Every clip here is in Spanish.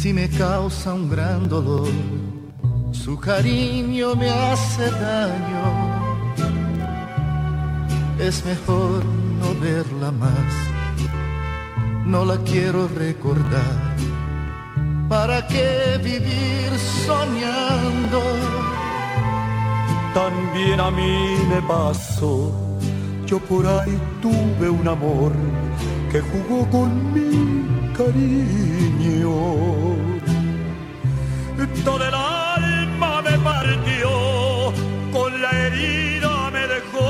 si me causa un gran dolor. Su cariño me hace daño. Es mejor no verla más. No la quiero recordar. ¿Para qué vivir soñando? También a mí me pasó. Yo por ahí tuve un amor que jugó con mi cariño. Todo el alma me partió, con la herida me dejó.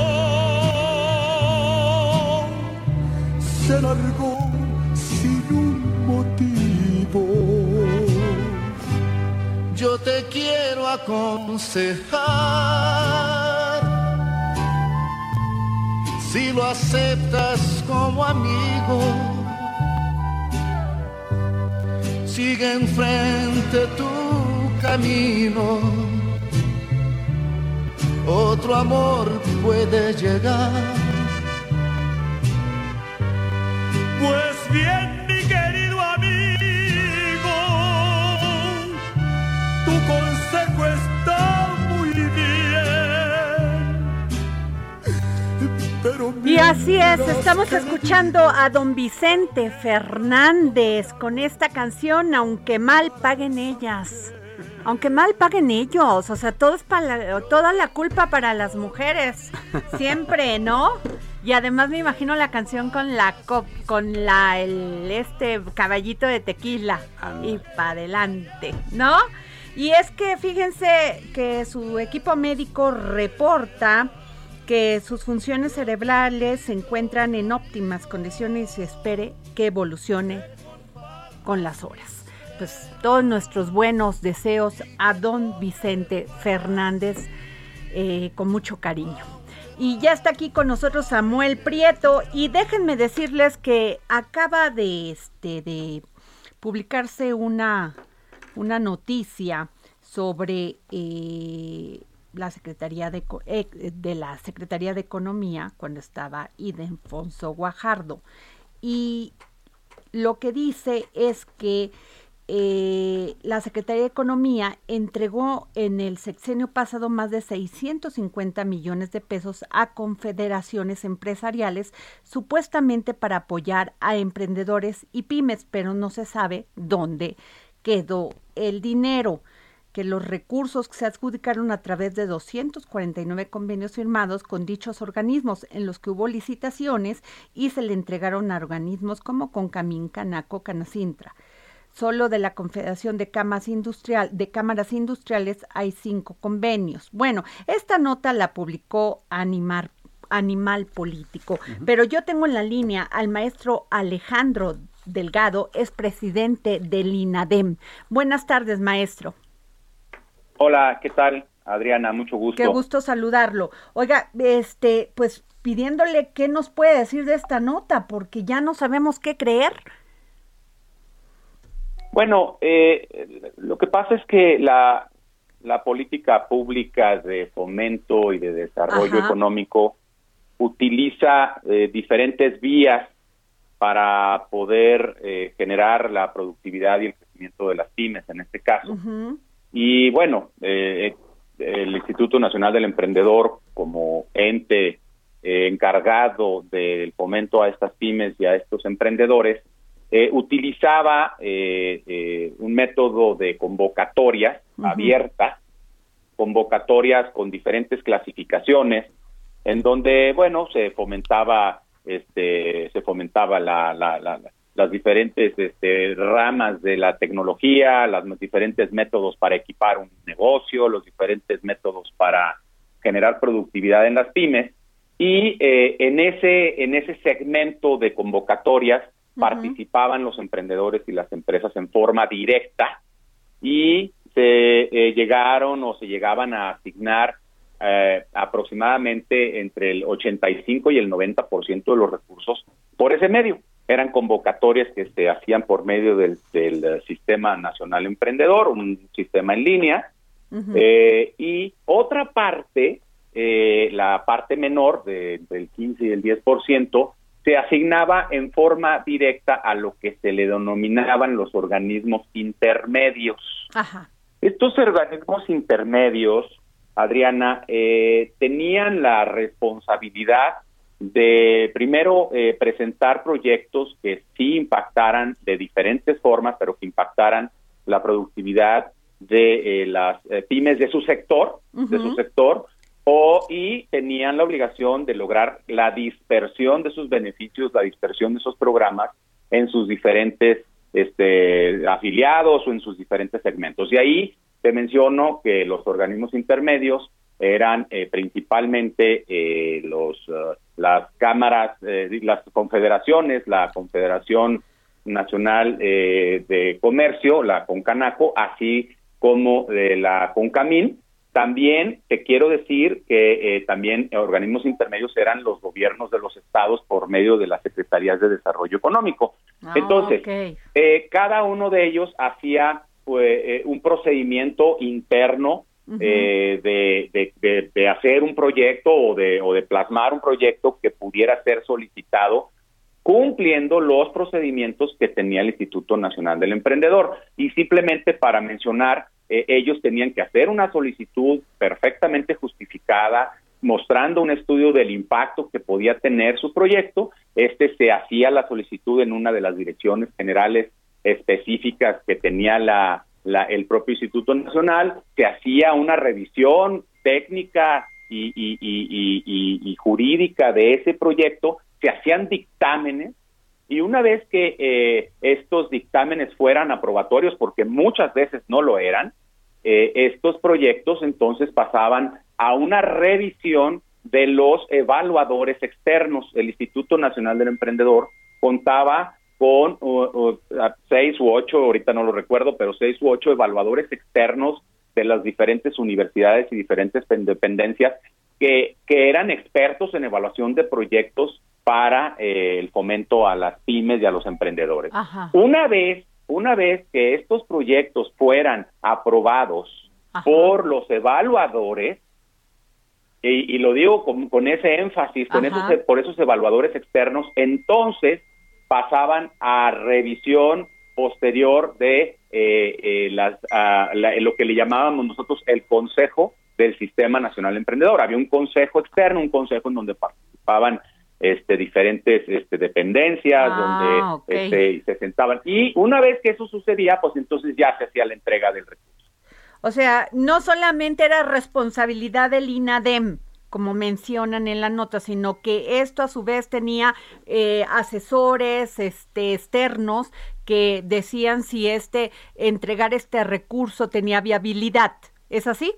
Se largó sin un motivo. Yo te quiero aconsejar. Si lo aceptas como amigo, sigue enfrente tu camino. Otro amor puede llegar. Pues bien, Y así es, estamos escuchando a don Vicente Fernández con esta canción, aunque mal paguen ellas. Aunque mal paguen ellos, o sea, todo es para la- toda la culpa para las mujeres, siempre, ¿no? Y además me imagino la canción con la co- con la el este caballito de tequila y para adelante, ¿no? Y es que fíjense que su equipo médico reporta que sus funciones cerebrales se encuentran en óptimas condiciones y espere que evolucione con las horas. Pues todos nuestros buenos deseos a don Vicente Fernández eh, con mucho cariño. Y ya está aquí con nosotros Samuel Prieto y déjenme decirles que acaba de, este, de publicarse una, una noticia sobre eh, la Secretaría de, eh, de la Secretaría de Economía cuando estaba Idenfonso Guajardo. Y lo que dice es que eh, la Secretaría de Economía entregó en el sexenio pasado más de 650 millones de pesos a confederaciones empresariales, supuestamente para apoyar a emprendedores y pymes, pero no se sabe dónde quedó el dinero que los recursos que se adjudicaron a través de 249 convenios firmados con dichos organismos en los que hubo licitaciones y se le entregaron a organismos como Concamín, Canaco, Canacintra. Solo de la Confederación de Cámaras, Industrial, de Cámaras Industriales hay cinco convenios. Bueno, esta nota la publicó Animar, Animal Político, pero yo tengo en la línea al maestro Alejandro Delgado, es presidente del INADEM. Buenas tardes, maestro. Hola, ¿qué tal? Adriana, mucho gusto. Qué gusto saludarlo. Oiga, este, pues pidiéndole qué nos puede decir de esta nota, porque ya no sabemos qué creer. Bueno, eh, lo que pasa es que la, la política pública de fomento y de desarrollo económico utiliza eh, diferentes vías para poder eh, generar la productividad y el crecimiento de las pymes en este caso. Y bueno, eh, el Instituto Nacional del Emprendedor como ente encargado del fomento a estas pymes y a estos emprendedores, utilizaba un método de convocatorias abiertas, convocatorias con diferentes clasificaciones, en donde, bueno, se fomentaba, este, se fomentaba la, la, las diferentes este, ramas de la tecnología, los diferentes métodos para equipar un negocio, los diferentes métodos para generar productividad en las pymes. Y eh, en ese en ese segmento de convocatorias participaban los emprendedores y las empresas en forma directa y se eh, llegaron o se llegaban a asignar eh, aproximadamente entre el 85 y el 90% de los recursos por ese medio. Eran convocatorias que se hacían por medio del, Sistema Nacional Emprendedor, un sistema en línea. Eh, y otra parte, eh, la parte menor del 15 y el 10%, se asignaba en forma directa a lo que se le denominaban los organismos intermedios. Estos organismos intermedios Adriana, eh, tenían la responsabilidad de primero eh, presentar proyectos que sí impactaran de diferentes formas, pero que impactaran la productividad de eh, las pymes de su sector, de su sector, o y tenían la obligación de lograr la dispersión de sus beneficios, la dispersión de esos programas en sus diferentes este, afiliados o en sus diferentes segmentos. Y ahí te menciono que los organismos intermedios eran eh, principalmente eh, los eh, las cámaras, las confederaciones, la Confederación Nacional de Comercio, la CONCANACO, así como de la CONCAMIN. También te quiero decir que también organismos intermedios eran los gobiernos de los estados por medio de las secretarías de desarrollo económico. Ah, Entonces, cada uno de ellos hacía eh, un procedimiento interno eh, de, de, hacer un proyecto o de, o de plasmar un proyecto que pudiera ser solicitado cumpliendo los procedimientos que tenía el Instituto Nacional del Emprendedor. Y simplemente para mencionar, eh, ellos tenían que hacer una solicitud perfectamente justificada, mostrando un estudio del impacto que podía tener su proyecto. Este se hacía la solicitud en una de las direcciones generales específicas que tenía la, el propio Instituto Nacional, que hacía una revisión técnica y, y, jurídica de ese proyecto, se hacían dictámenes y una vez que eh, estos dictámenes fueran aprobatorios, porque muchas veces no lo eran, eh, estos proyectos entonces pasaban a una revisión de los evaluadores externos. El Instituto Nacional del Emprendedor contaba con seis u ocho, ahorita no lo recuerdo, pero seis u ocho evaluadores externos de las diferentes universidades y diferentes dependencias que, que eran expertos en evaluación de proyectos para eh, el fomento a las pymes y a los emprendedores. Una vez, una vez que estos proyectos fueran aprobados por los evaluadores, y, lo digo con, ese énfasis, con esos, por esos evaluadores externos, entonces pasaban a revisión posterior de eh, eh, las, lo que le llamábamos nosotros el Consejo del Sistema Nacional Emprendedor. Había un consejo externo, un consejo en donde participaban este, diferentes este, dependencias, ah, donde este, se sentaban. Y una vez que eso sucedía, pues entonces ya se hacía la entrega del recurso. O sea, no solamente era responsabilidad del INADEM, como mencionan en la nota, sino que esto a su vez tenía eh, asesores este, externos que decían si este entregar este recurso tenía viabilidad. ¿Es así?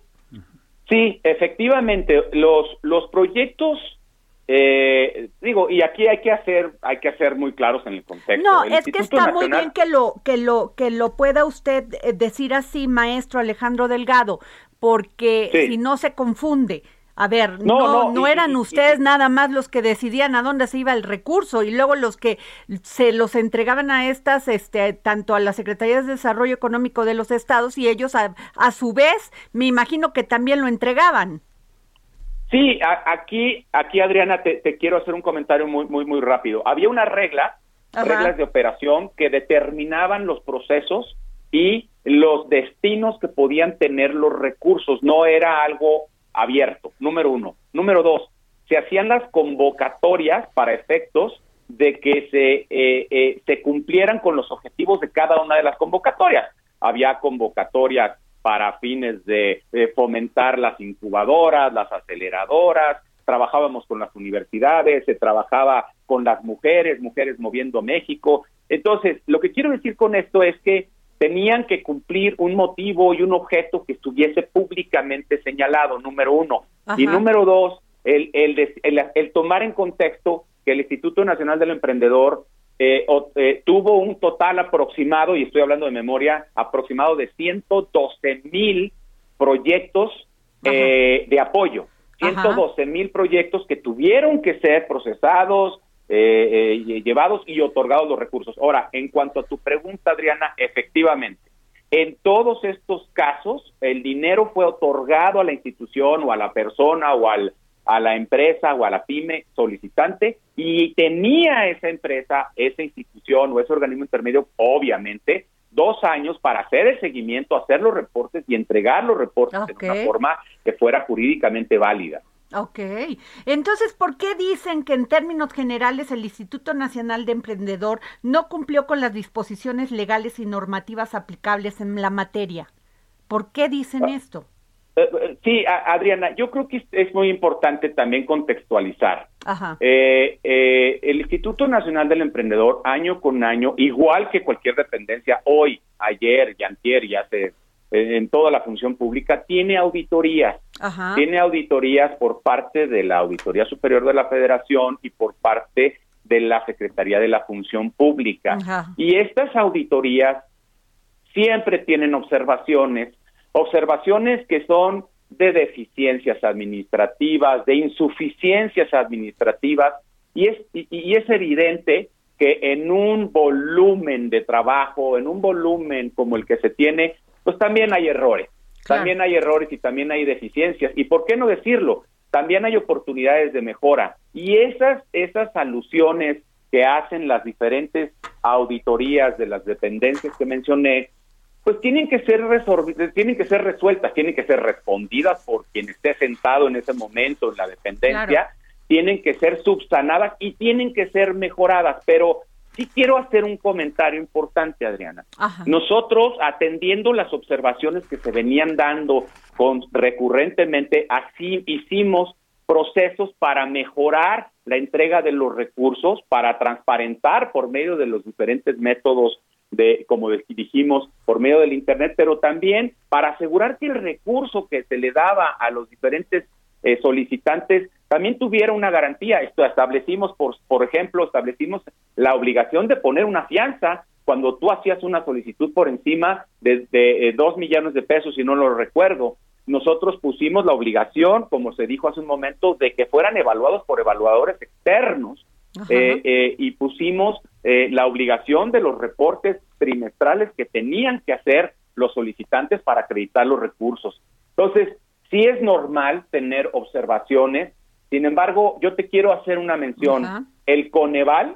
Sí, efectivamente, los los proyectos eh, digo y aquí hay que hacer hay que hacer muy claros en el contexto. No, es que está muy bien que lo que lo que lo pueda usted eh, decir así, maestro Alejandro Delgado, porque si no se confunde A ver, no, no, eran ustedes nada más los que decidían a dónde se iba el recurso y luego los que se los entregaban a estas, este, tanto a las Secretarías de Desarrollo Económico de los estados y ellos a, a su vez, me imagino que también lo entregaban. Sí, aquí, aquí Adriana, te, quiero hacer un comentario muy, muy, muy rápido. Había una regla, reglas de operación que determinaban los procesos y los destinos que podían tener los recursos. No era algo abierto, número uno. Número dos, se hacían las convocatorias para efectos de que se, eh, eh, se cumplieran con los objetivos de cada una de las convocatorias. Había convocatorias para fines de, fomentar las incubadoras, las aceleradoras, trabajábamos con las universidades, se trabajaba con las mujeres, mujeres moviendo México. Entonces, lo que quiero decir con esto es que tenían que cumplir un motivo y un objeto que estuviese públicamente señalado, número uno. Y número dos, el, el, el, tomar en contexto que el Instituto Nacional del Emprendedor eh, eh, tuvo un total aproximado, y estoy hablando de memoria, aproximado de 112 mil proyectos eh, de apoyo. 112 mil proyectos que tuvieron que ser procesados, eh, eh, llevados y otorgados los recursos. Ahora, en cuanto a tu pregunta, Adriana, efectivamente, en todos estos casos, el dinero fue otorgado a la institución o a la persona o al, a la empresa o a la pyme solicitante y tenía esa empresa, esa institución o ese organismo intermedio, obviamente, dos años para hacer el seguimiento, hacer los reportes y entregar los reportes de una forma que fuera jurídicamente válida. Ok, entonces, ¿por qué dicen que en términos generales el Instituto Nacional de Emprendedor no cumplió con las disposiciones legales y normativas aplicables en la materia? ¿Por qué dicen ah, esto? Eh, eh, sí, Adriana, yo creo que es muy importante también contextualizar. Ajá. Eh, el Instituto Nacional del Emprendedor, año con año, igual que cualquier dependencia, hoy, ayer y antier, ya se en toda la función pública, tiene auditorías. Tiene auditorías por parte de la Auditoría Superior de la Federación y por parte de la Secretaría de la Función Pública. Y estas auditorías siempre tienen observaciones, observaciones que son de deficiencias administrativas, de insuficiencias administrativas, y es, y es evidente que en un volumen de trabajo, en un volumen como el que se tiene, pues también hay errores. También hay errores y también hay deficiencias. ¿Y por qué no decirlo? También hay oportunidades de mejora. Y esas, esas alusiones que hacen las diferentes auditorías de las dependencias que mencioné, pues tienen que ser tienen que ser resueltas, tienen que ser respondidas por quien esté sentado en ese momento en la dependencia, tienen que ser subsanadas y tienen que ser mejoradas, pero Sí quiero hacer un comentario importante, Adriana. Nosotros, atendiendo las observaciones que se venían dando con, recurrentemente, así hicimos procesos para mejorar la entrega de los recursos, para transparentar por medio de los diferentes métodos de, como dijimos, por medio del Internet, pero también para asegurar que el recurso que se le daba a los diferentes eh, solicitantes también tuviera una garantía. Esto establecimos, por, por ejemplo, establecimos la obligación de poner una fianza cuando tú hacías una solicitud por encima de, eh, dos millones de pesos, si no lo recuerdo. Nosotros pusimos la obligación, como se dijo hace un momento, de que fueran evaluados por evaluadores externos eh, y pusimos la obligación de los reportes trimestrales que tenían que hacer los solicitantes para acreditar los recursos. Entonces, sí es normal tener observaciones sin embargo, yo te quiero hacer una mención. El Coneval,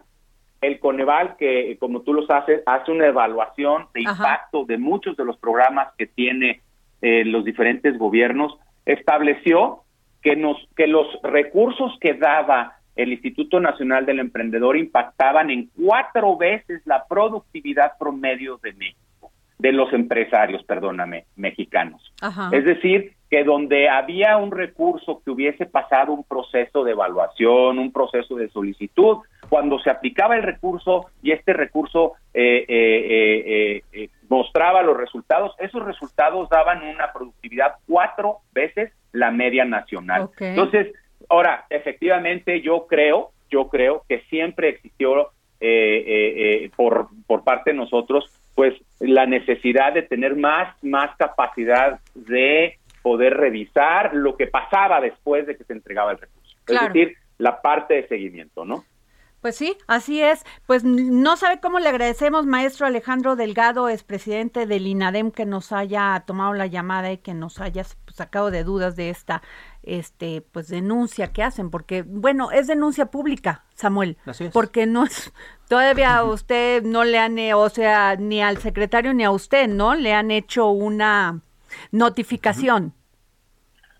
el Coneval que como tú lo haces, hace una evaluación de impacto de muchos de los programas que tiene eh, los diferentes gobiernos, estableció que nos que los recursos que daba el Instituto Nacional del Emprendedor impactaban en cuatro veces la productividad promedio de México, de los empresarios, perdóname, mexicanos. Es decir, que donde había un recurso que hubiese pasado un proceso de evaluación, un proceso de solicitud, cuando se aplicaba el recurso y este recurso eh, eh, eh, mostraba los resultados, esos resultados daban una productividad cuatro veces la media nacional. Entonces, ahora, efectivamente, yo creo, yo creo que siempre existió por, por parte de nosotros, la necesidad de tener más, más capacidad de poder revisar lo que pasaba después de que se entregaba el recurso. Es decir, la parte de seguimiento, ¿no? Pues sí, así es. Pues no sabe cómo le agradecemos, maestro Alejandro Delgado, es presidente del INADEM, que nos haya tomado la llamada y que nos haya sacado de dudas de esta este pues denuncia que hacen porque bueno es denuncia pública Samuel porque no es todavía usted no le han o sea ni al secretario ni a usted no le han hecho una notificación.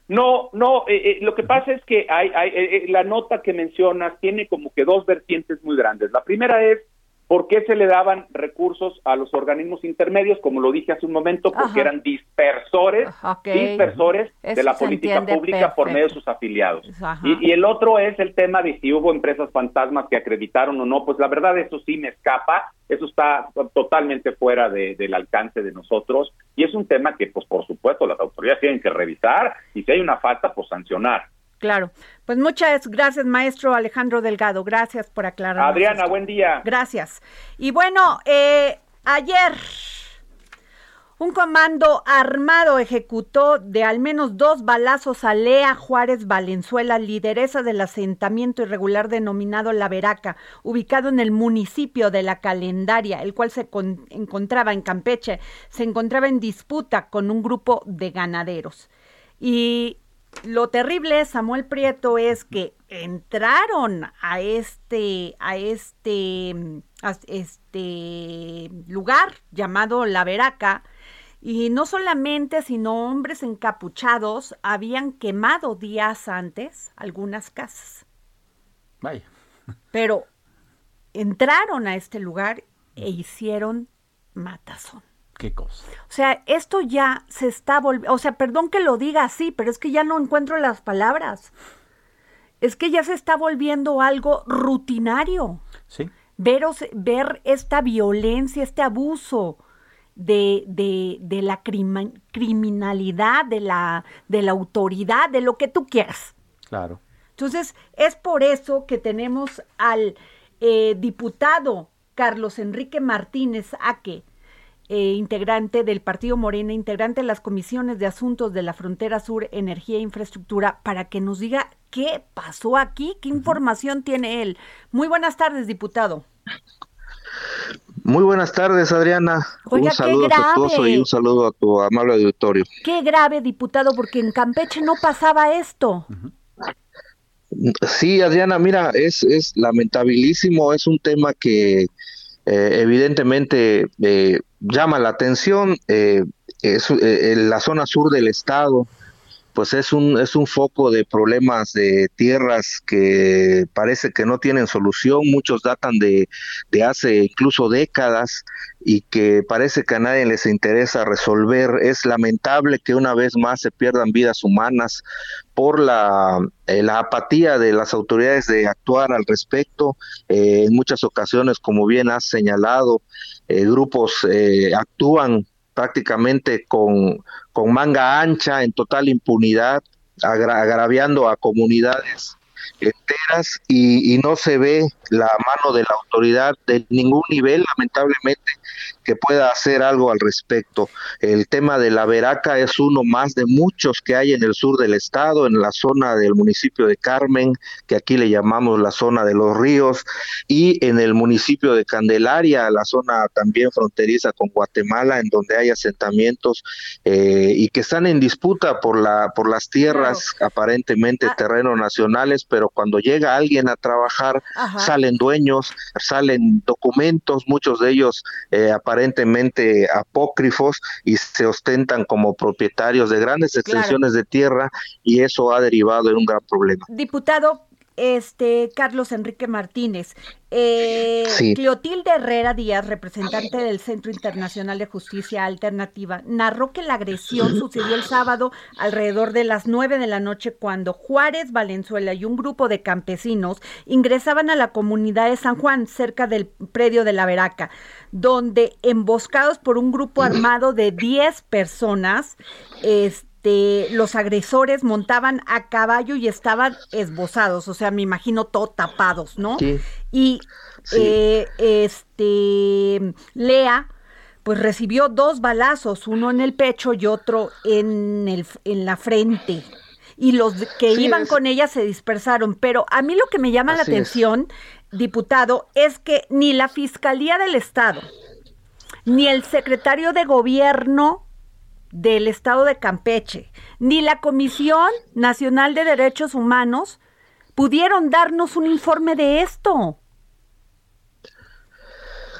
No, no, eh, eh, lo que pasa es que hay, hay eh, la nota que mencionas tiene como que dos vertientes muy grandes. La primera es ¿Por qué se le daban recursos a los organismos intermedios? Como lo dije hace un momento, porque eran dispersores, dispersores de la política pública por medio de sus afiliados. Y, el otro es el tema de si hubo empresas fantasmas que acreditaron o no. Pues la verdad eso sí me escapa, eso está totalmente fuera del alcance de nosotros y es un tema que, pues por supuesto, las autoridades tienen que revisar y si hay una falta, pues sancionar. Claro. Pues muchas gracias, maestro Alejandro Delgado. Gracias por aclarar. Adriana, buen día. Gracias. Y bueno, eh, ayer un comando armado ejecutó de al menos dos balazos a Lea Juárez Valenzuela, lideresa del asentamiento irregular denominado La Veraca, ubicado en el municipio de La Calendaria, el cual se encontraba en Campeche, se encontraba en disputa con un grupo de ganaderos. Y lo terrible, Samuel Prieto, es que entraron a este, a este, este lugar llamado La Veraca, y no solamente, sino hombres encapuchados habían quemado días antes algunas casas. Vaya. Pero entraron a este lugar e hicieron matazón. ¿Qué cosa? O sea, esto ya se está volviendo, o sea, perdón que lo diga así, pero es que ya no encuentro las palabras. Es que ya se está volviendo algo rutinario. Sí. Ver, ver esta violencia, este abuso de, de, de la criminalidad, de la, de la autoridad, de lo que tú quieras. Claro. Entonces, es por eso que tenemos al eh, diputado Carlos Enrique Martínez Aque, eh, integrante del Partido Morena, integrante de las comisiones de asuntos de la frontera sur, energía e infraestructura, para que nos diga qué pasó aquí, qué información tiene él. Muy buenas tardes, diputado. Muy buenas tardes, Adriana. un saludo afectuoso y un saludo a tu amable auditorio. Qué grave, diputado, porque en Campeche no pasaba esto. Sí, Adriana, mira, es, es lamentabilísimo, es un tema que eh, evidentemente eh, llama la atención. Eh, es, en la zona sur del estado, pues es un, es un foco de problemas de tierras que parece que no tienen solución, muchos datan de, de hace incluso décadas y que parece que a nadie les interesa resolver. Es lamentable que una vez más se pierdan vidas humanas por la, eh, la apatía de las autoridades de actuar al respecto. Eh, en muchas ocasiones, como bien has señalado, eh, grupos actúan prácticamente con, con manga ancha, en total impunidad, agraviando a comunidades enteras y, y, no se ve la mano de la autoridad de ningún nivel, lamentablemente, que pueda hacer algo al respecto. El tema de la veraca es uno más de muchos que hay en el sur del estado, en la zona del municipio de Carmen, que aquí le llamamos la zona de los ríos, y en el municipio de Candelaria, la zona también fronteriza con Guatemala, en donde hay asentamientos eh, y que están en disputa por la por las tierras aparentemente ah. terrenos nacionales, pero cuando llega alguien a trabajar salen dueños, salen documentos, muchos de ellos eh, aparentemente apócrifos y se ostentan como propietarios de grandes extensiones de tierra y eso ha derivado en un gran problema. Diputado, este Carlos Enrique Martínez. Eh, Cleotilde Herrera Díaz, representante del Centro Internacional de Justicia Alternativa, narró que la agresión sucedió el sábado alrededor de las nueve de la noche cuando Juárez Valenzuela y un grupo de campesinos ingresaban a la comunidad de San Juan, cerca del predio de la Veraca, donde emboscados por un grupo armado de 10 personas, este los agresores montaban a caballo y estaban esbozados, o sea, me imagino todo tapados, ¿no? Y eh, este Lea pues recibió dos balazos, uno en el pecho y otro en, el, en la frente. Y los que iban con ella se dispersaron. Pero a mí lo que me llama la atención, diputado, es que ni la Fiscalía del Estado, ni el secretario de Gobierno del Estado de Campeche, ni la Comisión Nacional de Derechos Humanos pudieron darnos un informe de esto.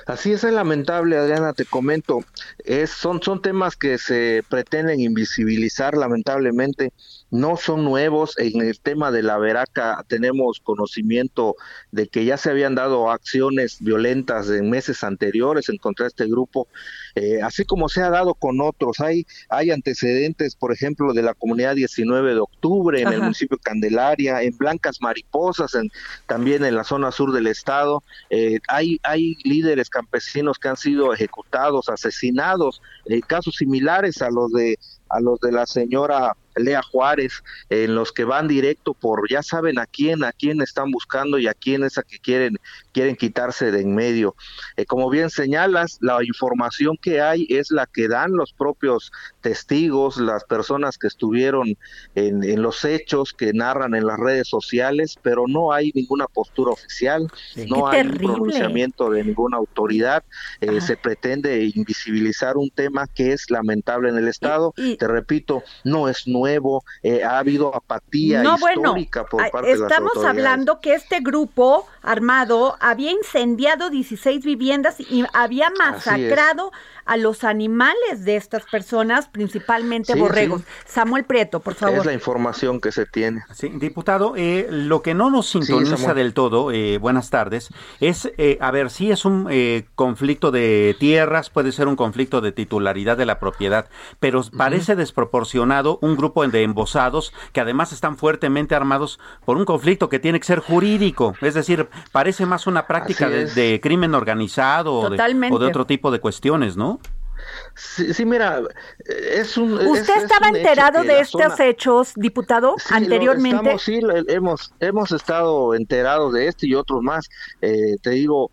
Así es, lamentable, Adriana, te comento. Es, son, son temas que se pretenden invisibilizar, lamentablemente no son nuevos. En el tema de la Veraca tenemos conocimiento de que ya se habían dado acciones violentas en meses anteriores en contra de este grupo, eh, así como se ha dado con otros. Hay, hay antecedentes, por ejemplo, de la comunidad 19 de octubre en el municipio de Candelaria, en Blancas Mariposas, en, también en la zona sur del estado. Eh, hay, hay líderes campesinos que han sido ejecutados, asesinados, eh, casos similares a los de a los de la señora Lea Juárez, en los que van directo por, ya saben a quién, a quién están buscando y a quién es a que quieren, quieren quitarse de en medio. Eh, como bien señalas, la información que hay es la que dan los propios testigos, las personas que estuvieron en, en los hechos, que narran en las redes sociales, pero no hay ninguna postura oficial, no hay un pronunciamiento de ninguna autoridad, eh, se pretende invisibilizar un tema que es lamentable en el Estado, te repito, no es nuevo eh, ha habido apatía histórica por parte de las Estamos hablando que este grupo armado había incendiado 16 viviendas y había masacrado a los animales de estas personas, principalmente borregos. Samuel Prieto, por favor. Es la información que se tiene. Sí, diputado, eh, lo que no nos sintoniza del todo, eh, buenas tardes, es, eh, a ver, si es un conflicto de tierras, puede ser un conflicto de titularidad de la propiedad, pero parece desproporcionado un grupo de embosados que además están fuertemente armados por un conflicto que tiene que ser jurídico, es decir, parece más una práctica de, crimen organizado o de otro tipo de cuestiones, ¿no? Sí, mira, es un... ¿Usted estaba enterado de estos hechos, diputado, anteriormente? sí, hemos, hemos estado enterados de este y otros más. Eh, te digo,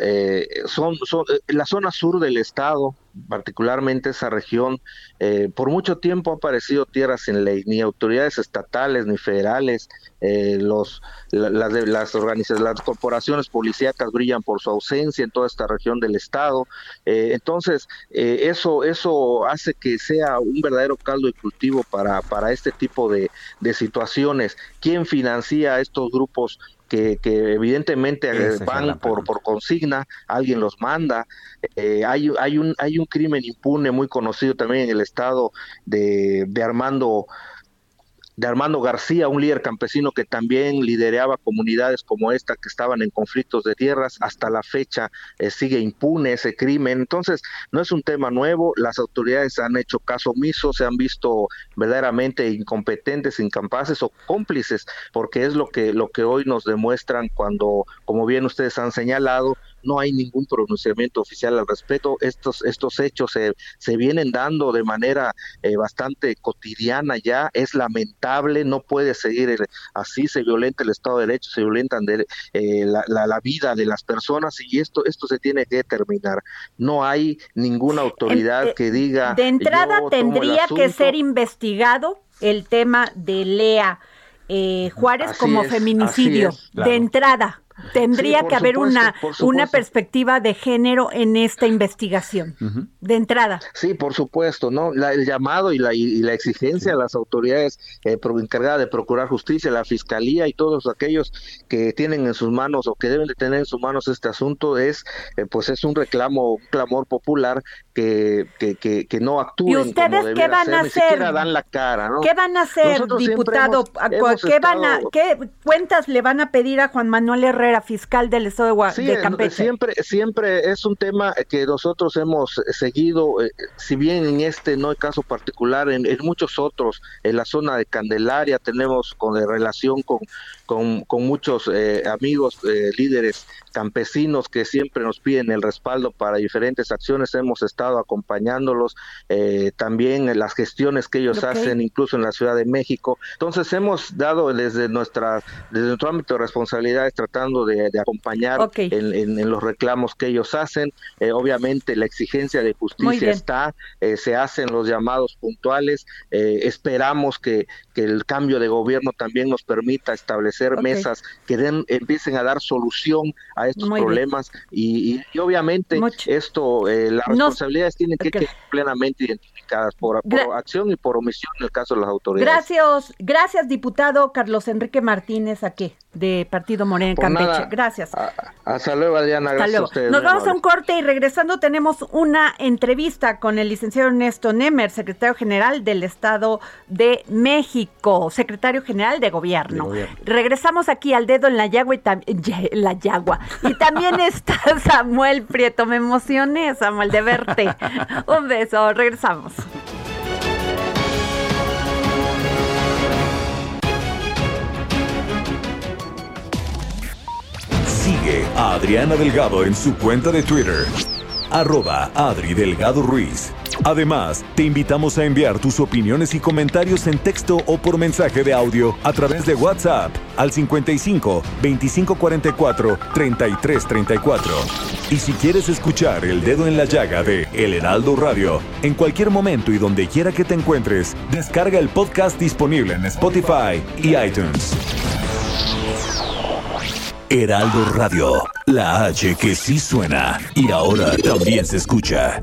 eh, son, son eh, la zona sur del estado, particularmente esa región, eh, por mucho tiempo ha aparecido tierras sin ley, ni autoridades estatales ni federales, eh, los, las, las organizaciones, las corporaciones policíacas brillan por su ausencia en toda esta región del estado, eh, entonces eso, eso hace que sea un verdadero caldo de cultivo para, para este tipo de, de situaciones. ¿Quién financia estos grupos que, evidentemente van por, por consigna, alguien los manda. Eh, hay, hay, un, hay un crimen impune muy conocido también en el estado de, de Armando de Armando García, un líder campesino que también lideraba comunidades como esta que estaban en conflictos de tierras. Hasta la fecha eh, sigue impune ese crimen. Entonces, no es un tema nuevo. Las autoridades han hecho caso omiso, se han visto verdaderamente incompetentes, incapaces o cómplices, porque es lo que, lo que hoy nos demuestran cuando, como bien ustedes han señalado, no hay ningún pronunciamiento oficial al respecto. Estos, estos hechos se, se vienen dando de manera eh, bastante cotidiana ya, es lamentable, no puede seguir así, se violenta el Estado de Derecho, se violentan de, eh, la, la, vida de las personas y esto, esto se tiene que terminar. No hay ninguna autoridad eh, que diga... De entrada tendría que ser investigado el tema de Lea. Juárez como feminicidio, de entrada. Tendría que haber una, una perspectiva de género en esta investigación, de entrada. Sí, por supuesto, ¿no? el llamado y la, y, la exigencia a las autoridades eh, encargadas de procurar justicia, la fiscalía y todos aquellos que tienen en sus manos o que deben de tener en sus manos este asunto es, eh, pues es un reclamo, un clamor popular que, que, que, no actúen. ¿Y ustedes qué van a hacer? dan la cara, ¿no? ¿Qué van a hacer, diputado? ¿Qué, van a, ¿Qué cuentas le van a pedir a Juan Manuel Herrera? Fiscal del estado de, Campeche. Siempre, siempre es un tema que nosotros hemos seguido, eh, si bien en este no hay caso particular, en, muchos otros, en la zona de Candelaria tenemos con relación con, con, muchos eh, amigos, eh, líderes campesinos que siempre nos piden el respaldo para diferentes acciones, hemos estado acompañándolos, también en las gestiones que ellos hacen, incluso en la Ciudad de México. Entonces hemos dado desde nuestra, desde nuestro ámbito de responsabilidades tratando de, acompañar en, los reclamos que ellos hacen. Eh, obviamente la exigencia de justicia está, eh, se hacen los llamados puntuales. esperamos que, que, el cambio de gobierno también nos permita establecer mesas que den, empiecen a dar solución a estos problemas y, obviamente esto, las responsabilidades tienen que quedar plenamente identificadas por, por acción y por omisión en el caso de las autoridades. Gracias, gracias diputado Carlos Enrique Martínez, aquí, de Partido Morena en Campeche. Gracias. hasta luego, Adriana. Gracias Nos vamos a un corte y regresando tenemos una entrevista con el licenciado Ernesto Nemer, secretario general del Estado de México, secretario general de Gobierno. Regresamos aquí al dedo en la yagua y la yagua. Y también está Samuel Prieto. Me emocioné, Samuel, de verte. un beso. Regresamos. Sigue a Adriana Delgado en su cuenta de Twitter, arroba Adri Delgado Ruiz. Además, te invitamos a enviar tus opiniones y comentarios en texto o por mensaje de audio a través de WhatsApp al 55 2544 3334. Y si quieres escuchar El Dedo en la Llaga de El Heraldo Radio, en cualquier momento y donde quiera que te encuentres, descarga el podcast disponible en Spotify y iTunes. Heraldo Radio, la H que sí suena y ahora también se escucha.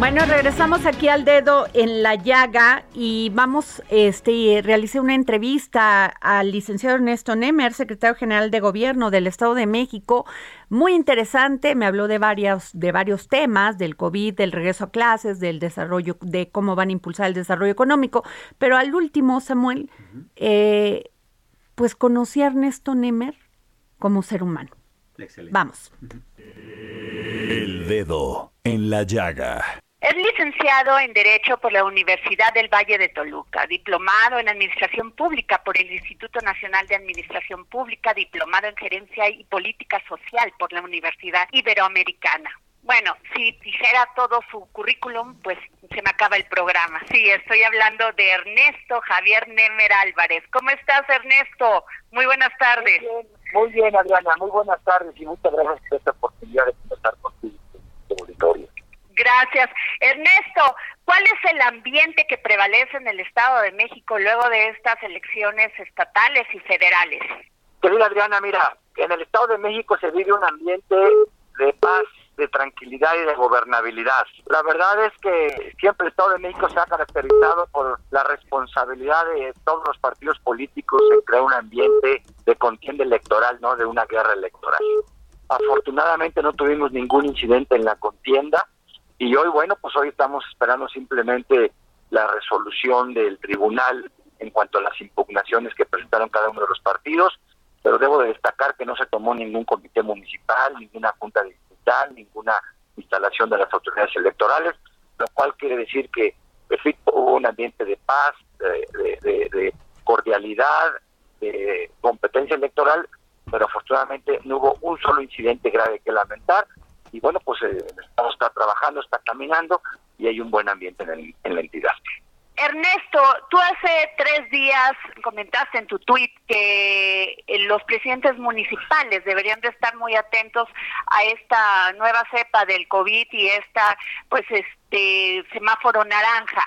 Bueno, regresamos aquí al dedo en la llaga y vamos, este, realicé una entrevista al licenciado Ernesto Nemer, secretario general de Gobierno del Estado de México, muy interesante, me habló de varios, de varios temas, del COVID, del regreso a clases, del desarrollo, de cómo van a impulsar el desarrollo económico, pero al último, Samuel, eh, pues conocí a Ernesto Nemer como ser humano. Excelente. Vamos. El dedo en la llaga. Es licenciado en Derecho por la Universidad del Valle de Toluca, diplomado en Administración Pública por el Instituto Nacional de Administración Pública, diplomado en Gerencia y Política Social por la Universidad Iberoamericana. Bueno, si dijera todo su currículum, pues se me acaba el programa. Sí, estoy hablando de Ernesto Javier Nemer Álvarez. ¿Cómo estás, Ernesto? Muy buenas tardes. Muy bien, muy bien Adriana. Muy buenas tardes y muchas gracias por esta oportunidad de conversar auditorio. Gracias. Ernesto, ¿cuál es el ambiente que prevalece en el Estado de México luego de estas elecciones estatales y federales? Querida Adriana, mira, en el Estado de México se vive un ambiente de paz, de tranquilidad y de gobernabilidad. La verdad es que siempre el Estado de México se ha caracterizado por la responsabilidad de todos los partidos políticos en crear un ambiente de contienda electoral, no de una guerra electoral. Afortunadamente no tuvimos ningún incidente en la contienda y hoy, bueno, pues hoy estamos esperando simplemente la resolución del tribunal en cuanto a las impugnaciones que presentaron cada uno de los partidos, pero debo de destacar que no se tomó ningún comité municipal, ninguna junta distrital, ninguna instalación de las autoridades electorales, lo cual quiere decir que hubo un ambiente de paz, de cordialidad, de competencia electoral, pero afortunadamente no hubo un solo incidente grave que lamentar y bueno, pues eh, el Estado está trabajando, está caminando y hay un buen ambiente en, la entidad. Ernesto, tú hace tres días comentaste en tu tweet que eh, los presidentes municipales deberían de estar muy atentos a esta nueva cepa del COVID y esta, pues, este semáforo naranja.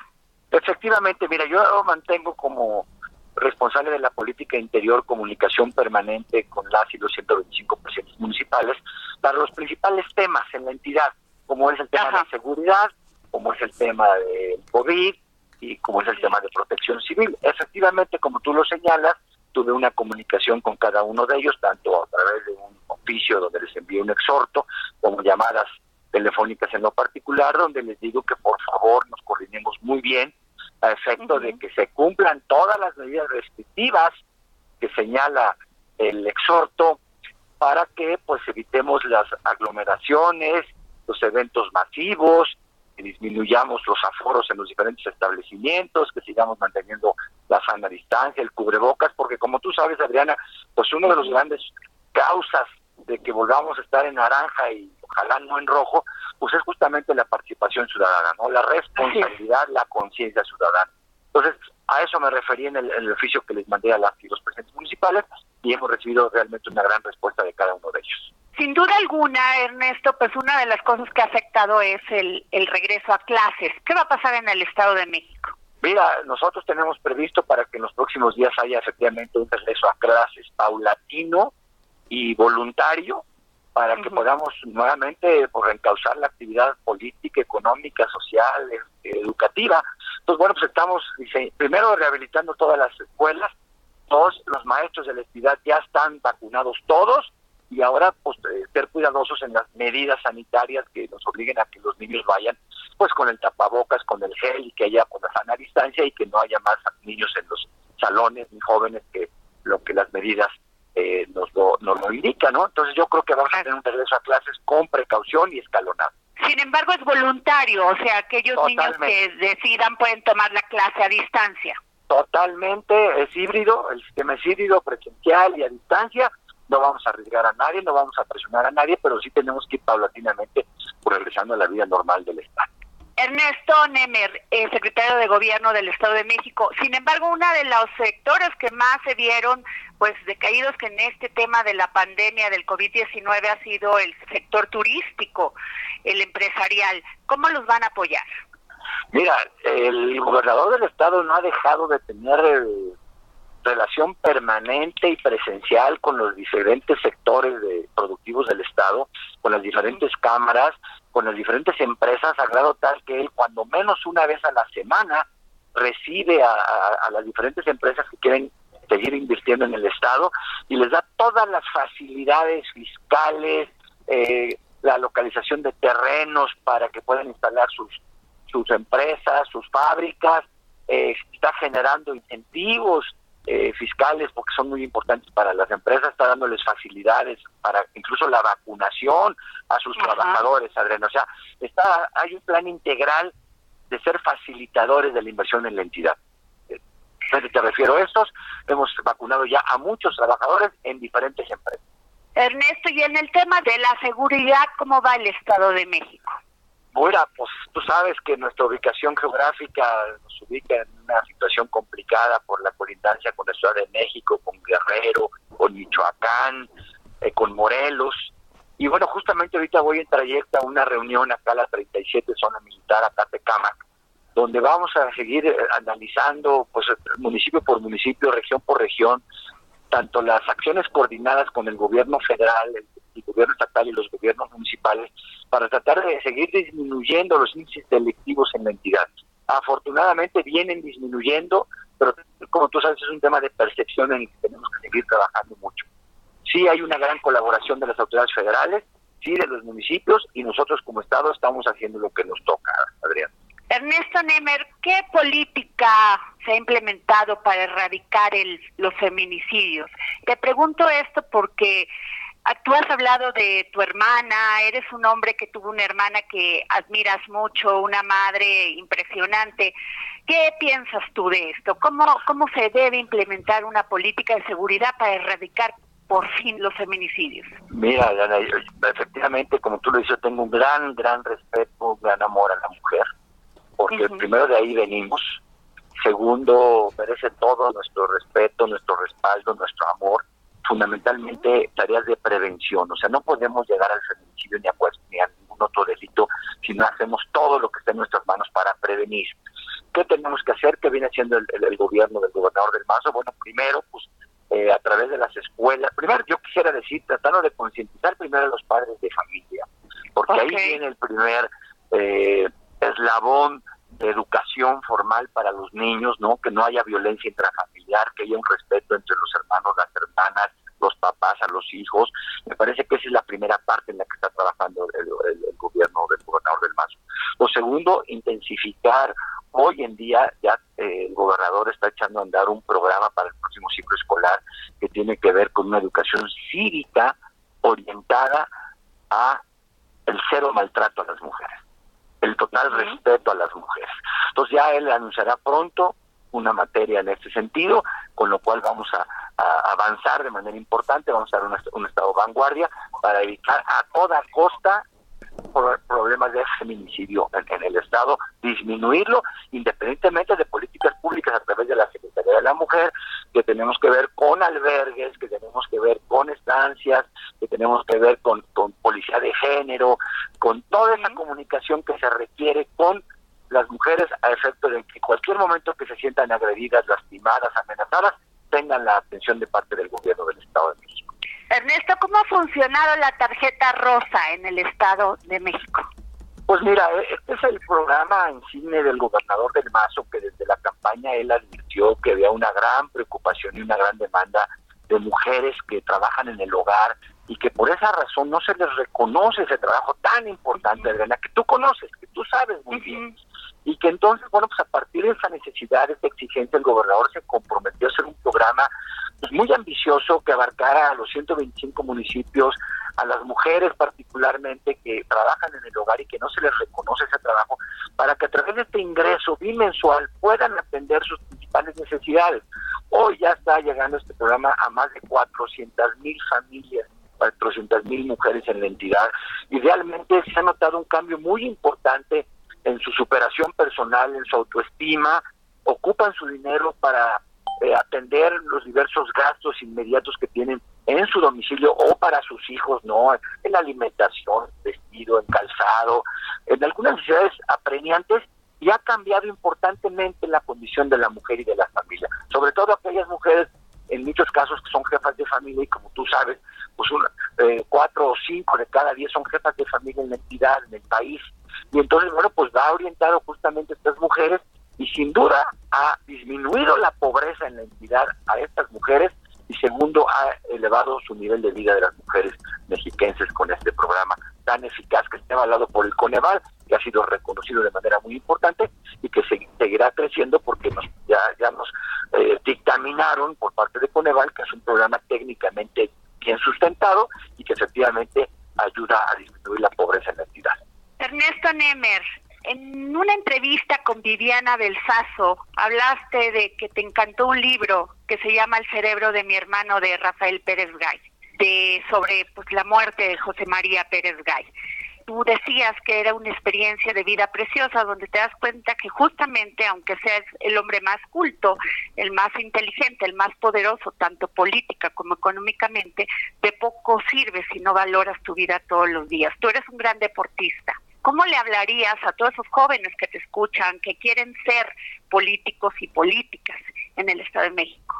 Efectivamente, mira, yo mantengo como responsable de la política interior, comunicación permanente con las y los 125 presidentes municipales para los principales temas en la entidad, como es el tema de seguridad, como es el tema del COVID y como es el tema de protección civil. Efectivamente, como tú lo señalas, tuve una comunicación con cada uno de ellos, tanto a través de un oficio donde les envié un exhorto, como llamadas telefónicas en lo particular, donde les digo que por favor nos coordinemos muy bien a efecto de que se cumplan todas las medidas restrictivas que señala el exhorto para que pues evitemos las aglomeraciones, los eventos masivos, que disminuyamos los aforos en los diferentes establecimientos, que sigamos manteniendo la sana distancia, el cubrebocas, porque como tú sabes, Adriana, pues uno de los grandes causas de que volvamos a estar en naranja y ojalá no en rojo, pues es justamente la participación ciudadana, ¿no? La responsabilidad, la conciencia ciudadana. Entonces, a eso me referí en el, oficio que les mandé a las los presidentes municipales y hemos recibido realmente una gran respuesta de cada uno de ellos. Sin duda alguna, Ernesto, pues una de las cosas que ha afectado es el, el regreso a clases. ¿Qué va a pasar en el Estado de México? Mira, nosotros tenemos previsto para que en los próximos días haya efectivamente un regreso a clases paulatino y voluntario para que podamos nuevamente pues, encauzar la actividad política, económica, social, este, educativa. Entonces, bueno, pues estamos primero rehabilitando todas las escuelas, todos los maestros de la entidad ya están vacunados todos. Y ahora pues eh, ser cuidadosos en las medidas sanitarias que nos obliguen a que los niños vayan pues con el tapabocas, con el gel y que haya con la sana distancia y que no haya más niños en los salones ni jóvenes que lo que las medidas eh, nos, lo, nos lo indican, ¿no? Entonces yo creo que vamos a tener un regreso a clases con precaución y escalonado. Sin embargo, es voluntario, o sea, aquellos niños que decidan pueden tomar la clase a distancia. Totalmente, es híbrido, el sistema es híbrido, presencial y a distancia, no vamos a arriesgar a nadie, no vamos a presionar a nadie, pero sí tenemos que ir paulatinamente regresando a la vida normal del Estado. Ernesto Nemer, eh, secretario de Gobierno del Estado de México. Sin embargo, uno de los sectores que más se vieron pues decaídos que en este tema de la pandemia del COVID-19 ha sido el sector turístico, el empresarial. ¿Cómo los van a apoyar? Mira, el gobernador del estado no ha dejado de tener eh, relación permanente y presencial con los diferentes sectores de, productivos del Estado, con las diferentes cámaras, con las diferentes empresas, a grado tal que él cuando menos una vez a la semana recibe a, las diferentes empresas que quieren seguir invirtiendo en el Estado y les da todas las facilidades fiscales, eh, la localización de terrenos para que puedan instalar sus, sus empresas, sus fábricas, eh, está generando incentivos eh, fiscales porque son muy importantes para las empresas, está dándoles facilidades para incluso la vacunación a sus trabajadadores, Adriana. O sea, está, hay un plan integral de ser facilitadores de la inversión en la entidad. Entonces te refiero a estos, hemos vacunado ya a muchos trabajadores en diferentes empresas. Ernesto, y en el tema de la seguridad, ¿cómo va el Estado de México? Bueno, pues tú sabes que nuestra ubicación geográfica nos ubica en una situación complicada por la colindancia con la Ciudad de México, con Guerrero, con Michoacán, eh, con Morelos. Y bueno, justamente ahorita voy en trayecto a una reunión acá a la 37 Zona Militar, acá Tecámac, donde vamos a seguir eh, analizando pues municipio por municipio, región por región, tanto las acciones coordinadas con el gobierno federal, el el gobierno estatal y los gobiernos municipales para tratar de seguir disminuyendo los índices delictivos en la entidad. Afortunadamente vienen disminuyendo, pero como tú sabes es un tema de percepción en el que tenemos que seguir trabajando mucho. Sí hay una gran colaboración de las autoridades federales, sí de los municipios y nosotros como Estado estamos haciendo lo que nos toca, Adrián. Ernesto Nemer, ¿qué política se ha implementado para erradicar el, los feminicidios? Te pregunto esto porque Tú has hablado de tu hermana, eres un hombre que tuvo una hermana que admiras mucho, una madre impresionante. ¿Qué piensas tú de esto? ¿Cómo, cómo se debe implementar una política de seguridad para erradicar por fin los feminicidios? Mira, efectivamente, como tú lo dices, tengo un gran, gran respeto, un gran amor a la mujer, porque primero de ahí venimos. Segundo, merece todo nuestro respeto, nuestro respaldo, nuestro amor fundamentalmente tareas de prevención. O sea, no podemos llegar al feminicidio ni a, pues, ni a ningún otro delito si no hacemos todo lo que está en nuestras manos para prevenir. ¿Qué tenemos que hacer? ¿Qué viene haciendo el, gobierno del gobernador del Mazo? Bueno, primero, pues eh, a través de las escuelas. Primero, yo quisiera decir, tratando de concientizar primero a los padres de familia, porque ahí viene el primer eh, eslabón educación formal para los niños, ¿no? Que no haya violencia intrafamiliar, que haya un respeto entre los hermanos, las hermanas, los papás a los hijos. Me parece que esa es la primera parte en la que está trabajando el, gobierno del gobernador del Mazo. Lo segundo, intensificar. Hoy en día ya eh, el gobernador está echando a andar un programa para el próximo ciclo escolar que tiene que ver con una educación cívica orientada a el cero maltrato a las mujeres el total respeto a las mujeres. Entonces ya él anunciará pronto una materia en este sentido, con lo cual vamos a, avanzar de manera importante, vamos a dar un, estado de vanguardia para evitar a toda costa problemas de feminicidio en, el Estado, disminuirlo independientemente de políticas públicas a través de la Secretaría de la Mujer, que tenemos que ver con albergues, que tenemos que ver con estancias, que tenemos que ver con, con policía de género, con toda esa comunicación que se requiere con las mujeres a efecto de que cualquier momento que se sientan agredidas, lastimadas, amenazadas, tengan la atención de parte del gobierno del Estado de México. Ernesto, ¿cómo ha funcionado la tarjeta rosa en el Estado de México? Pues mira, e, este es el programa insigne del gobernador del Mazo, que desde la campaña él advirtió que había una gran preocupación y una gran demanda de mujeres que trabajan en el hogar y que por esa razón no se les reconoce ese trabajo tan importante, Adriana, que tú conoces, que tú sabes muy bien. Y que entonces, bueno, pues a partir de esa necesidad, de esa exigencia, el gobernador se comprometió a hacer un programa pues, muy ambicioso que abarcara a los 125 municipios, a las mujeres particularmente que trabajan en el hogar y que no se les reconoce ese trabajo, para que a través de este ingreso bimensual puedan atender sus principales necesidades. Hoy ya está llegando este programa a más de 400 mil familias 400 mil mujeres en la entidad y realmente se ha notado un cambio muy importante en su superación personal, en su autoestima, ocupan su dinero para eh, atender los diversos gastos inmediatos que tienen en su domicilio o para sus hijos, ¿no? En alimentación, vestido, en calzado, en algunas necesidades apremiantes y ha cambiado importantemente la condición de la mujer y de la familia, sobre todo aquellas mujeres en muchos casos que son jefas de familia y como tú sabes, pues una, eh, cuatro o cinco de cada diez son jefas de familia en la entidad, en el país. Y entonces, bueno, pues va orientado justamente a estas mujeres y sin duda ha disminuido la pobreza en la entidad a estas mujeres y segundo ha elevado su nivel de vida de las mujeres mexiquenses con este programa tan eficaz que está avalado por el Coneval, que ha sido reconocido de manera muy importante y que seguirá creciendo porque nos, ya, ya nos eh, dictaminaron por parte de Coneval que es un programa técnicamente bien sustentado y que efectivamente ayuda a disminuir la pobreza en la entidad. Ernesto Nemer, en una entrevista con Viviana Belsazo, hablaste de que te encantó un libro que se llama El cerebro de mi hermano de Rafael Pérez Gay, de sobre pues la muerte de José María Pérez Gay tú decías que era una experiencia de vida preciosa, donde te das cuenta que justamente, aunque seas el hombre más culto, el más inteligente, el más poderoso, tanto política como económicamente, de poco sirve si no valoras tu vida todos los días. Tú eres un gran deportista. ¿Cómo le hablarías a todos esos jóvenes que te escuchan, que quieren ser políticos y políticas en el Estado de México?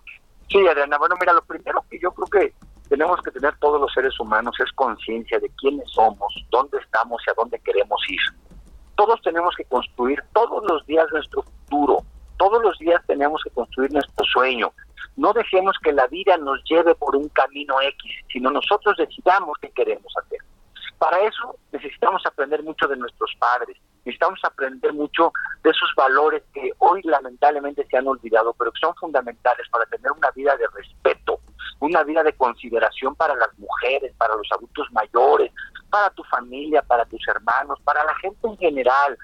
Sí, Adriana, bueno, mira, lo primero que yo creo que tenemos que tener todos los seres humanos es conciencia de quiénes somos, dónde estamos y a dónde queremos ir. Todos tenemos que construir todos los días nuestro futuro, todos los días tenemos que construir nuestro sueño. No dejemos que la vida nos lleve por un camino X, sino nosotros decidamos qué queremos hacer. Para eso necesitamos aprender mucho de nuestros padres, necesitamos aprender mucho de esos valores que hoy lamentablemente se han olvidado, pero que son fundamentales para tener una vida de respeto, una vida de consideración para las mujeres, para los adultos mayores, para tu familia, para tus hermanos, para la gente en general.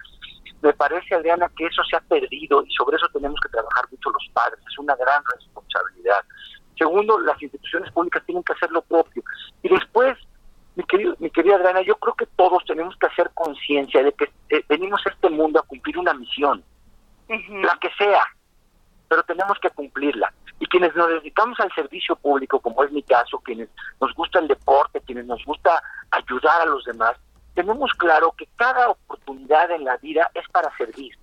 Me parece, Adriana, que eso se ha perdido y sobre eso tenemos que trabajar mucho los padres. Es una gran responsabilidad. Segundo, las instituciones públicas tienen que hacer lo propio. Y después, mi, querido, mi querida Adriana, yo creo que todos tenemos que hacer conciencia de que eh, venimos a este mundo a cumplir una misión, la que sea, pero tenemos que cumplirla. Y quienes nos dedicamos al servicio público, como es mi caso, quienes nos gusta el deporte, quienes nos gusta ayudar a los demás, tenemos claro que cada oportunidad en la vida es para servir,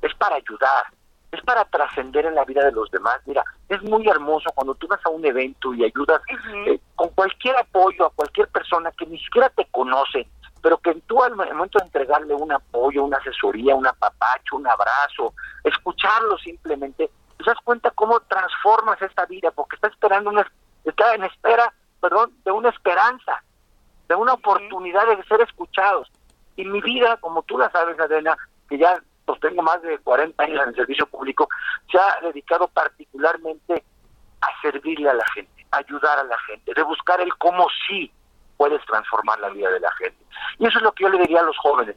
es para ayudar, es para trascender en la vida de los demás. Mira, es muy hermoso cuando tú vas a un evento y ayudas eh, con cualquier apoyo a cualquier persona que ni siquiera te conoce, pero que tú al momento de entregarle un apoyo, una asesoría, un apapacho, un abrazo, escucharlo simplemente, te das cuenta cómo transformas esta vida, porque está esperando una, está en espera, perdón, de una esperanza, de una oportunidad de ser escuchados. Y mi vida, como tú la sabes, Adena, que ya pues tengo más de 40 años en el servicio público, se ha dedicado particularmente a servirle a la gente, ayudar a la gente, de buscar el cómo sí puedes transformar la vida de la gente. Y eso es lo que yo le diría a los jóvenes.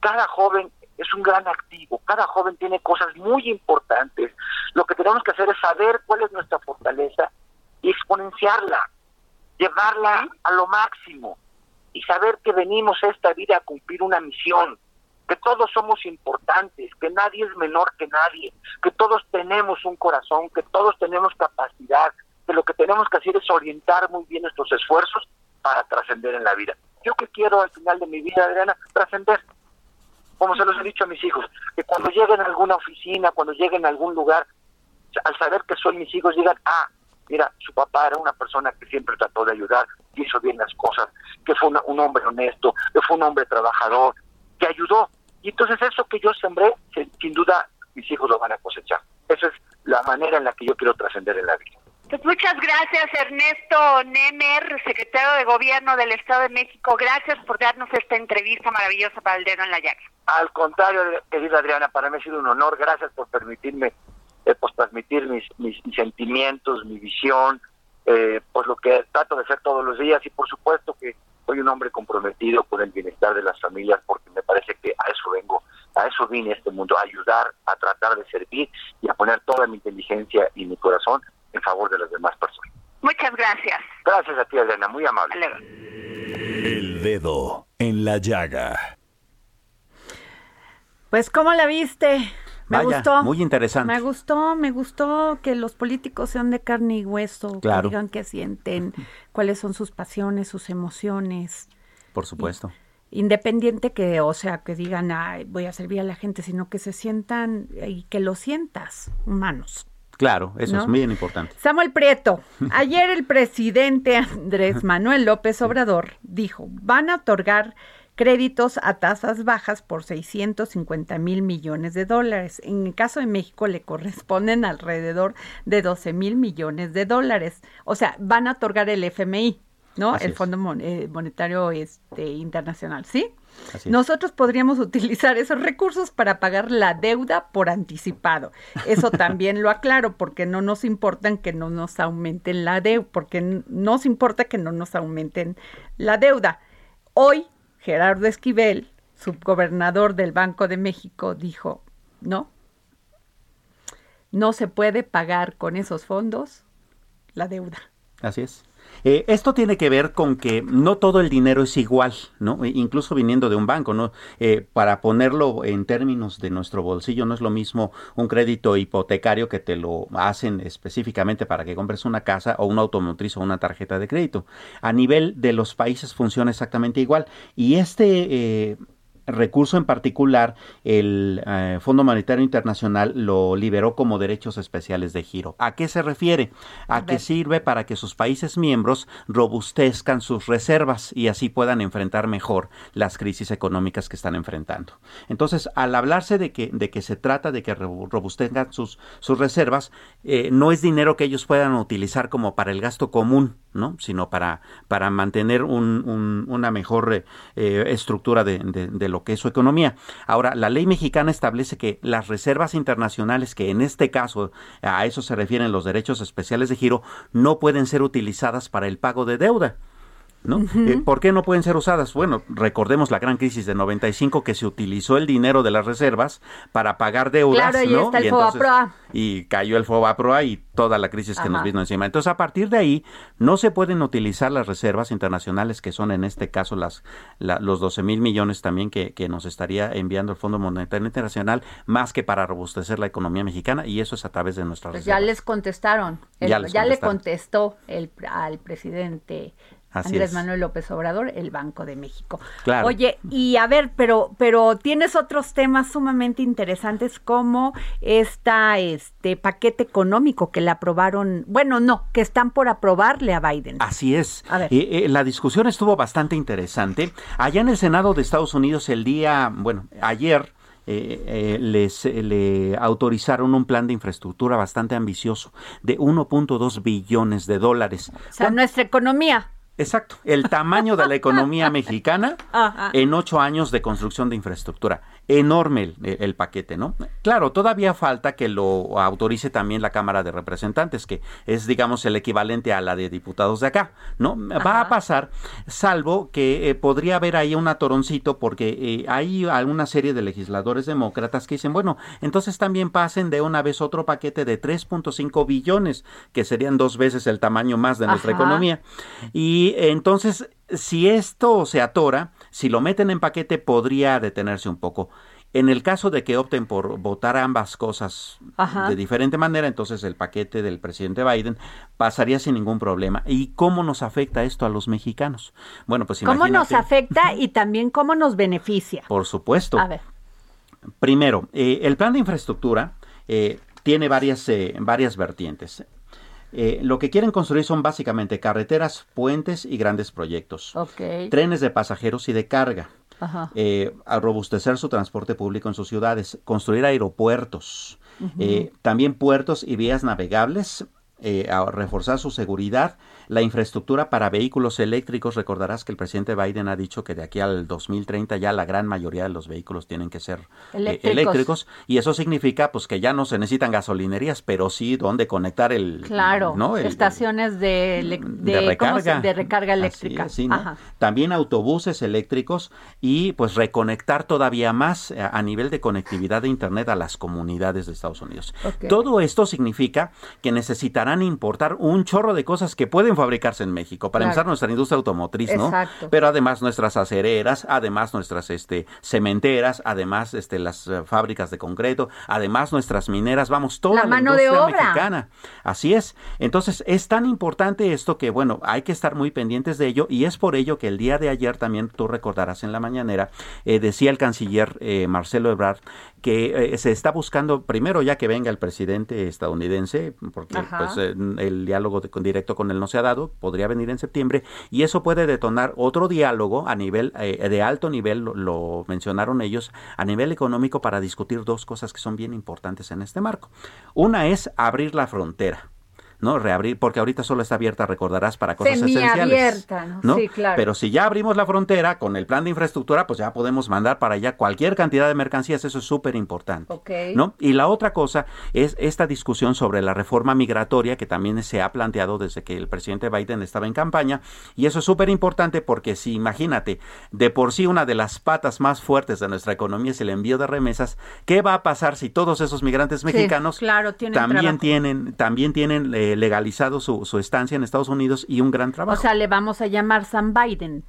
Cada joven es un gran activo, cada joven tiene cosas muy importantes. Lo que tenemos que hacer es saber cuál es nuestra fortaleza y exponenciarla, llevarla a lo máximo y saber que venimos a esta vida a cumplir una misión, que todos somos importantes, que nadie es menor que nadie, que todos tenemos un corazón, que todos tenemos capacidad, que lo que tenemos que hacer es orientar muy bien nuestros esfuerzos para trascender en la vida. Yo que quiero al final de mi vida, Adriana, trascender. Como se los he dicho a mis hijos, que cuando lleguen a alguna oficina, cuando lleguen a algún lugar, al saber que son mis hijos, digan, ah, mira, su papá era una persona que siempre trató de ayudar, hizo bien las cosas, que fue un hombre honesto, que fue un hombre trabajador, que ayudó. Y entonces eso que yo sembré, sin duda mis hijos lo van a cosechar. Esa es la manera en la que yo quiero trascender en la vida. Pues muchas gracias Ernesto Nemer, secretario de Gobierno del Estado de México. Gracias por darnos esta entrevista maravillosa para el dedo en la llaga. Al contrario, querida Adriana, para mí ha sido un honor. Gracias por permitirme eh, pues, transmitir mis, mis, sentimientos, mi visión, eh, pues lo que trato de hacer todos los días y por supuesto que soy un hombre comprometido con el bienestar de las familias porque me parece que a eso vengo, a eso vine a este mundo, a ayudar, a tratar de servir y a poner toda mi inteligencia y mi corazón en favor de las demás personas. Muchas gracias. Gracias a ti, Elena, muy amable. El dedo en la llaga. Pues, ¿cómo la viste? Me gustó. Muy interesante. Me gustó, me gustó que los políticos sean de carne y hueso, que digan qué sienten, cuáles son sus pasiones, sus emociones. Por supuesto. independiente que, o sea, que digan, Ay, voy a servir a la gente, sino que se sientan y que lo sientas humanos. Claro, eso es muy importante. Samuel Prieto, ayer el presidente Andrés Manuel López Obrador dijo, van a otorgar créditos a tasas bajas por 650 mil millones de dólares. En el caso de México le corresponden alrededor de 12 mil millones de dólares. O sea, van a otorgar el FMI, ¿no? el Fondo eh, Monetario este, Internacional, ¿sí? Nosotros podríamos utilizar esos recursos para pagar la deuda por anticipado. Eso también lo aclaro porque no nos importa que no nos aumenten la deuda, porque nos importa que no nos aumenten la deuda. Hoy Gerardo Esquivel, subgobernador del Banco de México, dijo, no, no se puede pagar con esos fondos la deuda. Así es. Eh, esto tiene que ver con que no todo el dinero es igual, ¿no? E incluso viniendo de un banco, ¿no? Eh, para ponerlo en términos de nuestro bolsillo, no es lo mismo un crédito hipotecario que te lo hacen específicamente para que compres una casa o un automotriz o una tarjeta de crédito. A nivel de los países funciona exactamente igual. Y este... Eh, recurso en particular, el eh, Fondo Monetario Internacional lo liberó como derechos especiales de giro. ¿A qué se refiere? A, que sirve para que sus países miembros robustezcan sus reservas y así puedan enfrentar mejor las crisis económicas que están enfrentando. Entonces, al hablarse de que, de que se trata de que robustezcan sus, sus reservas, eh, no es dinero que ellos puedan utilizar como para el gasto común, ¿no? sino para, para mantener una mejor eh, estructura de, de, que es su economía. Ahora, la ley mexicana establece que las reservas internacionales, que en este caso a eso se refieren los derechos especiales de giro, no pueden ser utilizadas para el pago de deuda. ¿No? Eh, ¿Por qué no pueden ser usadas? Bueno, recordemos la gran crisis de 95 que se utilizó el dinero de las reservas para pagar deudas, claro, y ¿no? Está el y, y cayó el FOBAPROA y toda la crisis que nos vino encima. Entonces, a partir de ahí, no se pueden utilizar las reservas internacionales que son en este caso las los 12 mil millones también que, que, nos estaría enviando el Fondo Monetario Internacional, más que para robustecer la economía mexicana y eso es a través de nuestras pues reservas. Ya les contestaron, ya, le contestó el, al presidente Andrés Manuel López Obrador, el Banco de México. Oye, y a ver, pero, pero tienes otros temas sumamente interesantes como esta, este paquete económico que le aprobaron, bueno, no, que están por aprobarle a Biden. Así es. A ver. Eh, eh, la discusión estuvo bastante interesante. Allá en el Senado de Estados Unidos el día, bueno, ayer eh, les le autorizaron un plan de infraestructura bastante ambicioso de 1.2 billones de dólares. O sea, nuestra economía. Exacto, el tamaño de la economía mexicana en ocho años de construcción de infraestructura enorme el, paquete, ¿no? Claro, todavía falta que lo autorice también la Cámara de Representantes, que es, digamos, el equivalente a la de diputados de acá, ¿no? Va a pasar, salvo que eh, podría haber ahí un atoroncito, porque eh, hay alguna serie de legisladores demócratas que dicen, bueno, entonces también pasen de una vez otro paquete de 3.5 billones, que serían dos veces el tamaño más de nuestra economía. Y entonces, si esto se atora, si lo meten en paquete podría detenerse un poco. En el caso de que opten por votar ambas cosas de diferente manera, entonces el paquete del presidente Biden pasaría sin ningún problema. ¿Y cómo nos afecta esto a los mexicanos? Bueno, pues ¿Cómo nos afecta y también cómo nos beneficia? Por supuesto. A ver. Primero, eh, el plan de infraestructura eh, tiene varias, eh, varias vertientes. Eh, lo que quieren construir son básicamente carreteras, puentes y grandes proyectos. Trenes de pasajeros y de carga. Eh, a robustecer su transporte público en sus ciudades, construir aeropuertos, eh, también puertos y vías navegables, a reforzar su seguridad la infraestructura para vehículos eléctricos, recordarás que el presidente Biden ha dicho que de aquí al 2030 ya la gran mayoría de los vehículos tienen que ser eh, eléctricos, y eso significa pues que ya no se necesitan gasolinerías, pero sí donde conectar el claro, estaciones de, de, recarga, de recarga eléctrica. También autobuses eléctricos y pues reconectar todavía más eh, a, nivel de conectividad de internet a las comunidades de Estados Unidos. Todo esto significa que necesitarán importar un chorro de cosas que pueden fabricarse en México. Para empezar, nuestra industria automotriz, ¿no? Pero además nuestras acereras, además nuestras este, cementeras, además este, las eh, fábricas de concreto, además nuestras mineras, vamos, toda la, mano industria de obra. mexicana. Así es. Entonces, es tan importante esto que, bueno, hay que estar muy pendientes de ello y es por ello que el día de ayer también, tú recordarás en la mañanera, eh, decía el canciller eh, Marcelo Ebrard que se está buscando, primero ya que venga el presidente estadounidense, porque pues el diálogo directo con él no se ha dado, podría venir en septiembre, y eso puede detonar otro diálogo a nivel eh, de alto nivel, lo, mencionaron ellos, a nivel económico para discutir dos cosas que son bien importantes en este marco. Una es abrir la frontera. ¿No? Reabrir, porque ahorita solo está abierta, recordarás, para cosas esenciales. Abierta, ¿no? Sí, claro. Pero si ya abrimos la frontera con el plan de infraestructura, pues ya podemos mandar para allá cualquier cantidad de mercancías, eso es súper importante. ¿no? Y la otra cosa es esta discusión sobre la reforma migratoria que también se ha planteado desde que el presidente Biden estaba en campaña, y eso es súper importante porque si imagínate, de por sí una de las patas más fuertes de nuestra economía es el envío de remesas, ¿qué va a pasar si todos esos migrantes mexicanos también tienen también tienen eh, legalizado su, su, estancia en Estados Unidos y un gran trabajo. O sea, le vamos a llamar San Biden.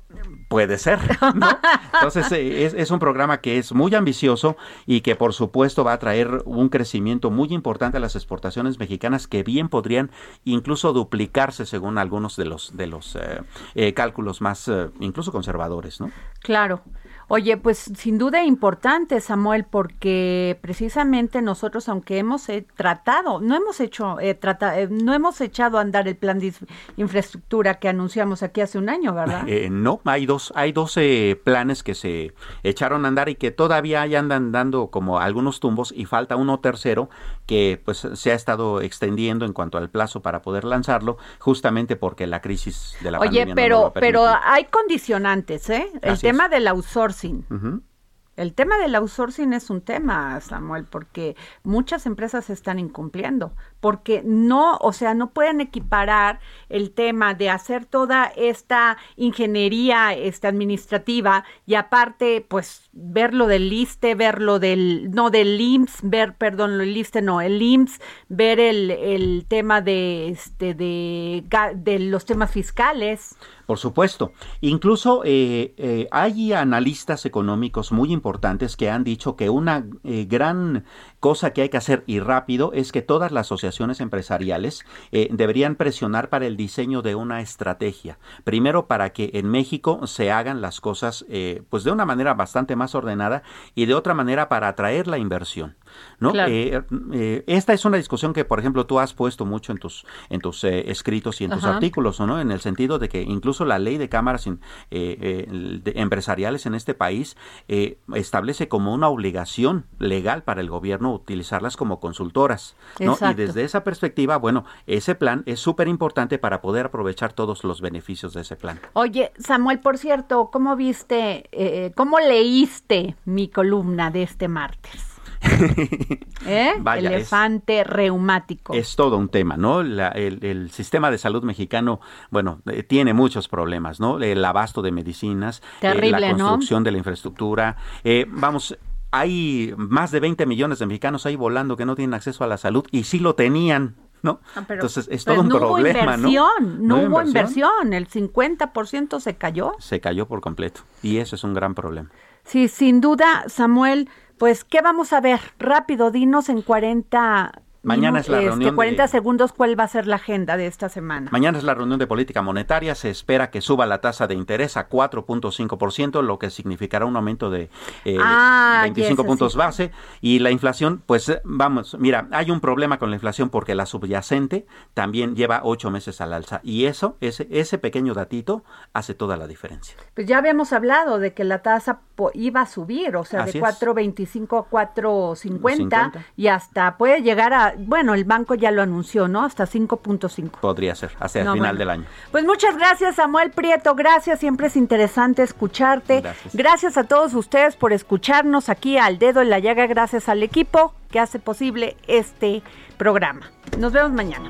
Puede ser, ¿no? Entonces, eh, es, es, un programa que es muy ambicioso y que, por supuesto, va a traer un crecimiento muy importante a las exportaciones mexicanas que bien podrían incluso duplicarse según algunos de los, de los eh, eh, cálculos más, incluso conservadores, ¿no? Claro. Oye, pues sin duda importante, Samuel, porque precisamente nosotros, aunque hemos eh, tratado, no hemos hecho, eh, trata, eh, no hemos echado a andar el plan de infraestructura que anunciamos aquí hace un año, ¿verdad? no, hay dos, hay dos planes que se echaron a andar y que todavía andan dando como algunos tumbos y falta uno tercero que pues se ha estado extendiendo en cuanto al plazo para poder lanzarlo, justamente porque la crisis de la Oye, pero, pero hay condicionantes, ¿eh? El tema del outsourcing el tema del outsourcing es un tema, Samuel, porque muchas empresas están incumpliendo, porque no, o sea, no pueden equiparar el tema de hacer toda esta ingeniería este, administrativa y aparte, pues, ver lo del liste, ver lo del, no, del IMSS, ver, perdón, lo del liste, no, el IMSS, ver el, el tema de, este, de, de los temas fiscales. Por supuesto. Incluso eh, eh, hay analistas económicos muy importantes que han dicho que una eh, gran cosa que hay que hacer y rápido es que todas las asociaciones empresariales eh, deberían presionar para el diseño de una estrategia. Primero para que en México se hagan las cosas eh, pues de una manera bastante más ordenada y de otra manera para atraer la inversión. ¿No? Eh, eh, esta es una discusión que, por ejemplo, tú has puesto mucho en tus, en tus eh, escritos y en tus artículos, ¿no? En el sentido de que incluso la ley de cámaras empresariales en este país establece como una obligación legal para el gobierno utilizarlas como consultoras, ¿no? Y desde esa perspectiva, bueno, ese plan es súper importante para poder aprovechar todos los beneficios de ese plan. Oye, Samuel, por cierto, ¿cómo viste, cómo leíste mi columna de este martes? ¿Eh? Elefante reumático. Es todo un tema, ¿no? el, sistema de salud mexicano, bueno, eh, tiene muchos problemas, ¿no? El abasto de medicinas, eh, la construcción de la infraestructura. vamos, hay más de 20 millones de mexicanos ahí volando que no tienen acceso a la salud y sí lo tenían. ¿no? Ah, Entonces es todo un no problema, hubo inversión, ¿no? No, hubo inversión, el 50% se cayó. Se cayó por completo y eso es un gran problema. Sí, sin duda, Samuel, pues, ¿qué vamos a ver? Rápido, dinos en 40 Mañana es la este, reunión. 40 segundos, ¿cuál va a ser la agenda de esta semana? Mañana es la reunión de política monetaria. Se espera que suba la tasa de interés a 4.5%, lo que significará un aumento de 25 eh, ah, puntos base. Y la inflación, pues vamos, mira, hay un problema con la inflación porque la subyacente también lleva ocho meses al alza. Y eso, ese, ese pequeño datito, hace toda la diferencia. Pues ya habíamos hablado de que la tasa iba a subir, o sea, de 4.25 a 4.50 y hasta puede llegar a bueno, el banco ya lo anunció, ¿no? Hasta 5.5. Podría ser, hasta el final del año. Pues muchas gracias, Samuel Prieto. Gracias, siempre es interesante escucharte. Gracias. gracias a todos ustedes por escucharnos aquí al dedo en la llaga. Gracias al equipo que hace posible este programa. Nos vemos mañana.